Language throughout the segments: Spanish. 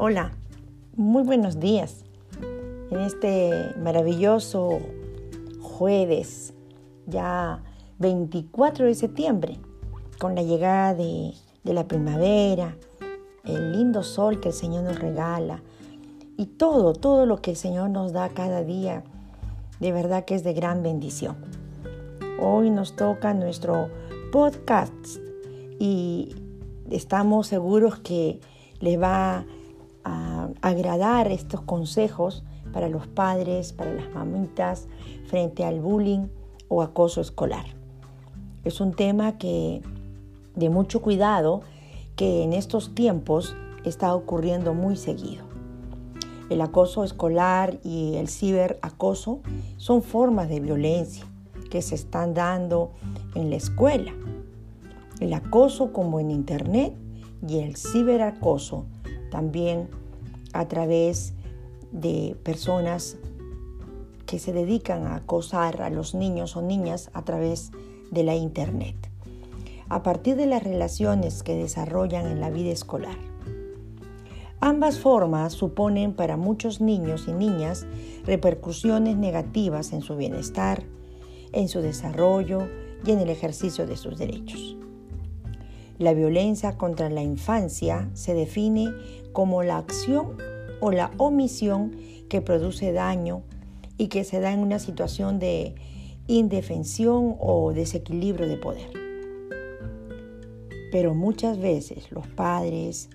Hola, muy buenos días. En este maravilloso jueves, ya 24 de septiembre, con la llegada de, la primavera, el lindo sol que el Señor nos regala y todo, todo lo que el Señor nos da cada día, de verdad que es de gran bendición. Hoy nos toca nuestro podcast y estamos seguros que les va a agradar estos consejos para los padres, para las mamitas, frente al bullying o acoso escolar. Es un tema que de mucho cuidado que en estos tiempos está ocurriendo muy seguido. El acoso escolar y el ciberacoso son formas de violencia que se están dando en la escuela. El acoso como en Internet y el ciberacoso también a través de personas que se dedican a acosar a los niños o niñas a través de la Internet, a partir de las relaciones que desarrollan en la vida escolar. Ambas formas suponen para muchos niños y niñas repercusiones negativas en su bienestar, en su desarrollo y en el ejercicio de sus derechos. La violencia contra la infancia se define como la acción o la omisión que produce daño y que se da en una situación de indefensión o desequilibrio de poder. Pero muchas veces los padres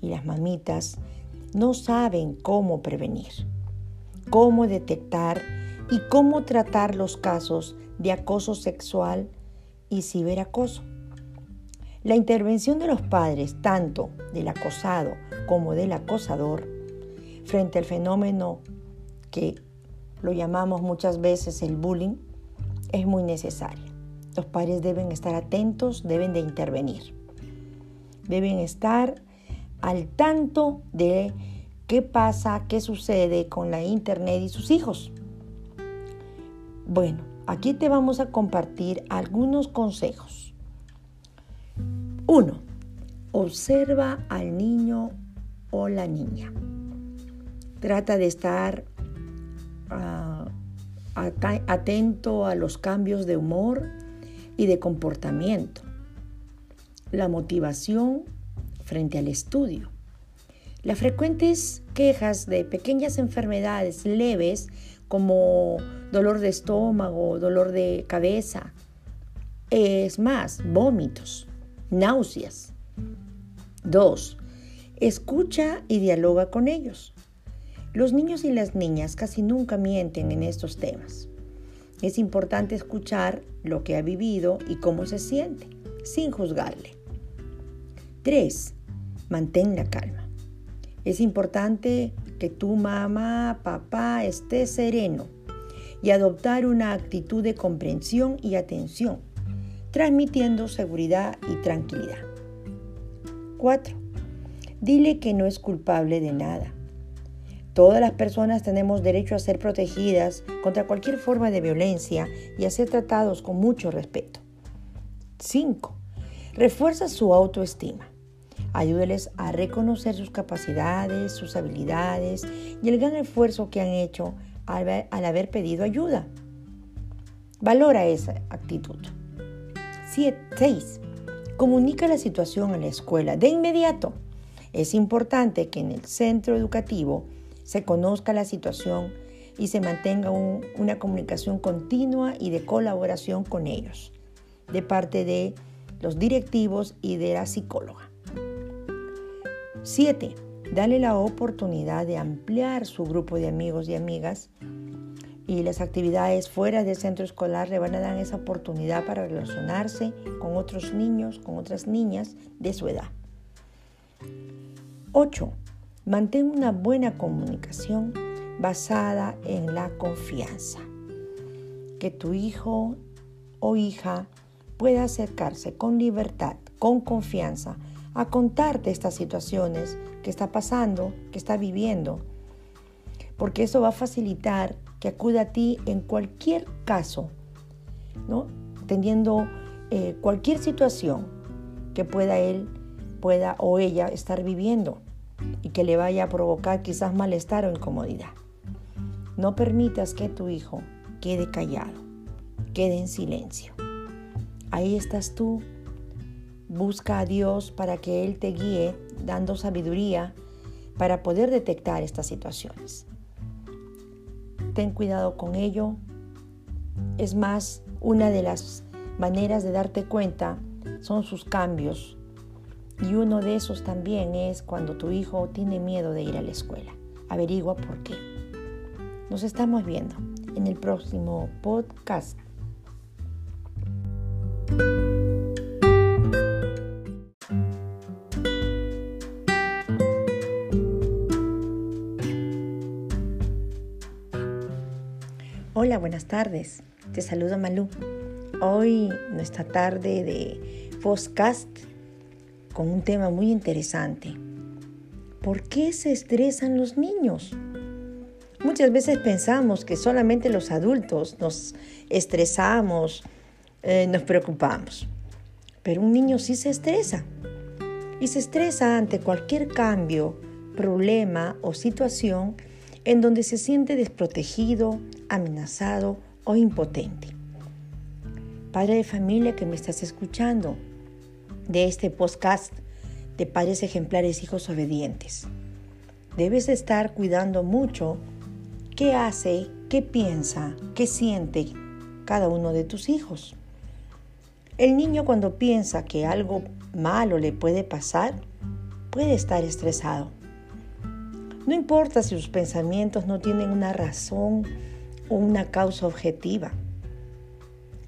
y las mamitas no saben cómo prevenir, cómo detectar y cómo tratar los casos de acoso sexual y ciberacoso. La intervención de los padres, tanto del acosado como del acosador, frente al fenómeno que lo llamamos muchas veces el bullying, es muy necesaria. Los padres deben estar atentos, deben de intervenir. Deben estar al tanto de qué pasa, qué sucede con la internet y sus hijos. Bueno, aquí te vamos a compartir algunos consejos 1. Observa al niño o la niña. Trata de estar ah, atento a los cambios de humor y de comportamiento. La motivación frente al estudio. Las frecuentes quejas de pequeñas enfermedades leves como dolor de estómago, dolor de cabeza, es más, vómitos náuseas. 2. Escucha y dialoga con ellos. Los niños y las niñas casi nunca mienten en estos temas. Es importante escuchar lo que ha vivido y cómo se siente, sin juzgarle. 3. Mantén la calma. Es importante que tu mamá, papá esté sereno y adoptar una actitud de comprensión y atención transmitiendo seguridad y tranquilidad. 4. Dile que no es culpable de nada. Todas las personas tenemos derecho a ser protegidas contra cualquier forma de violencia y a ser tratados con mucho respeto. 5. Refuerza su autoestima. Ayúdeles a reconocer sus capacidades, sus habilidades y el gran esfuerzo que han hecho al, haber pedido ayuda. Valora esa actitud. 6. Comunica la situación en la escuela de inmediato. Es importante que en el centro educativo se conozca la situación y se mantenga una comunicación continua y de colaboración con ellos, de parte de los directivos y de la psicóloga. 7. Dale la oportunidad de ampliar su grupo de amigos y amigas y las actividades fuera del centro escolar le van a dar esa oportunidad para relacionarse con otros niños, con otras niñas de su edad. 8. Mantén una buena comunicación basada en la confianza. Que tu hijo o hija pueda acercarse con libertad, con confianza, a contarte estas situaciones que está pasando, que está viviendo, porque eso va a facilitar que acuda a ti en cualquier caso, ¿no? teniendo eh, cualquier situación que pueda él pueda o ella estar viviendo. y que le vaya a provocar quizás malestar o incomodidad. No permitas que tu hijo quede callado, quede en silencio. Ahí estás tú. Busca a Dios para que Él te guíe, dando sabiduría para poder detectar estas situaciones. Ten cuidado con ello. Es más, una de las maneras de darte cuenta son sus cambios. Y uno de esos también es cuando tu hijo tiene miedo de ir a la escuela. Averigua por qué. Nos estamos viendo en el próximo podcast. Buenas tardes. Te saludo Malú. Hoy nuestra tarde de podcast con un tema muy interesante. ¿Por qué se estresan los niños? Muchas veces pensamos que solamente los adultos nos estresamos, eh, nos preocupamos, pero un niño sí se estresa y se estresa ante cualquier cambio, problema o situación en donde se siente desprotegido, amenazado o impotente. Padre de familia que me estás escuchando de este podcast de padres ejemplares, hijos obedientes. Debes estar cuidando mucho qué hace, qué piensa, qué siente cada uno de tus hijos. El niño cuando piensa que algo malo le puede pasar, puede estar estresado. No importa si sus pensamientos no tienen una razón o una causa objetiva,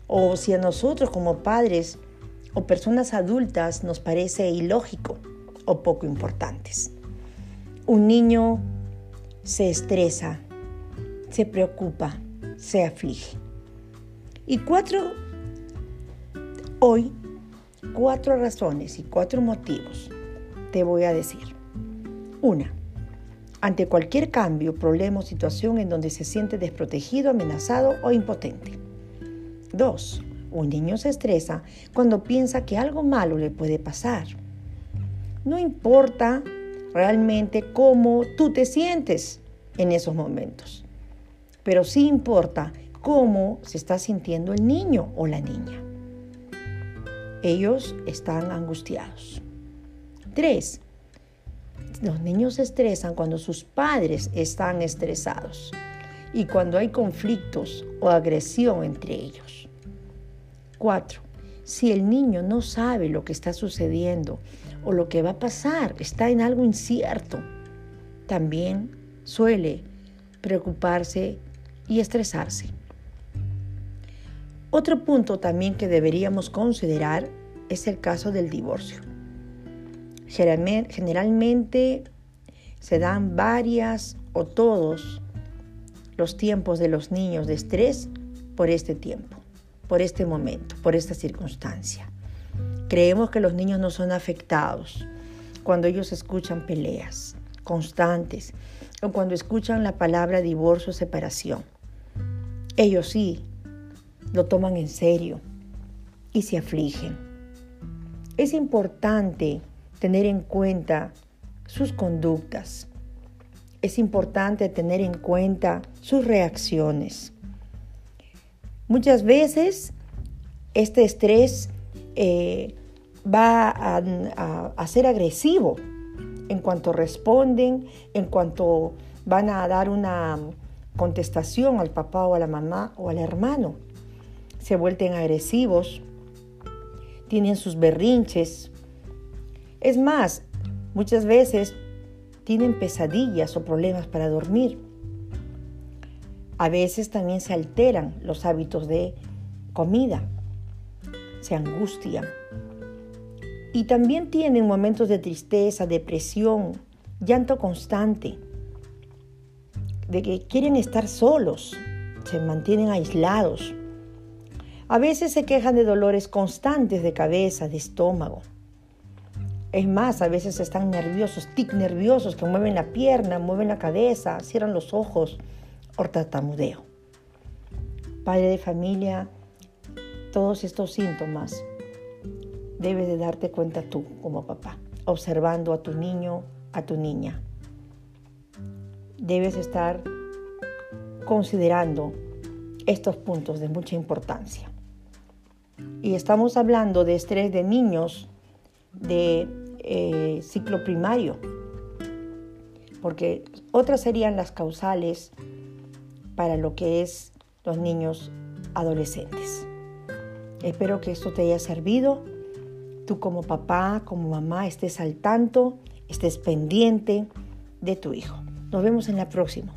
o si a nosotros como padres o personas adultas nos parece ilógico o poco importantes. Un niño se estresa se preocupa, se aflige. Y cuatro, hoy, cuatro razones y cuatro motivos te voy a decir. Una, ante cualquier cambio, problema o situación en donde se siente desprotegido, amenazado o impotente. Dos, un niño se estresa cuando piensa que algo malo le puede pasar. No importa realmente cómo tú te sientes en esos momentos pero sí importa cómo se está sintiendo el niño o la niña. Ellos están angustiados. Tres, los niños se estresan cuando sus padres están estresados y cuando hay conflictos o agresión entre ellos. Cuatro, si el niño no sabe lo que está sucediendo o lo que va a pasar, está en algo incierto, también suele preocuparse y estresarse. Otro punto también que deberíamos considerar es el caso del divorcio. Generalmente se dan varias o todos los tiempos de los niños de estrés por este tiempo, por este momento, por esta circunstancia. Creemos que los niños no son afectados cuando ellos escuchan peleas constantes o cuando escuchan la palabra divorcio o separación. Ellos sí lo toman en serio y se afligen. Es importante tener en cuenta sus conductas. Es importante tener en cuenta sus reacciones. Muchas veces este estrés eh, va a ser agresivo en cuanto responden, en cuanto van a dar una contestación al papá o a la mamá o al hermano. Se vuelven agresivos, tienen sus berrinches. Es más, muchas veces tienen pesadillas o problemas para dormir. A veces también se alteran los hábitos de comida, se angustian. Y también tienen momentos de tristeza, depresión, llanto constante de que quieren estar solos, se mantienen aislados. A veces se quejan de dolores constantes de cabeza, de estómago. Es más, a veces están nerviosos, tic nerviosos, que mueven la pierna, mueven la cabeza, cierran los ojos o. Padre de familia, todos estos síntomas debes de darte cuenta tú como papá, observando a tu niño a tu niña. Debes estar considerando estos puntos de mucha importancia. Y estamos hablando de estrés de niños de eh, ciclo primario, porque otras serían las causales para lo que es los niños adolescentes. Espero que esto te haya servido. Tú como papá, como mamá, estés al tanto, estés pendiente de tu hijo. Nos vemos en la próxima.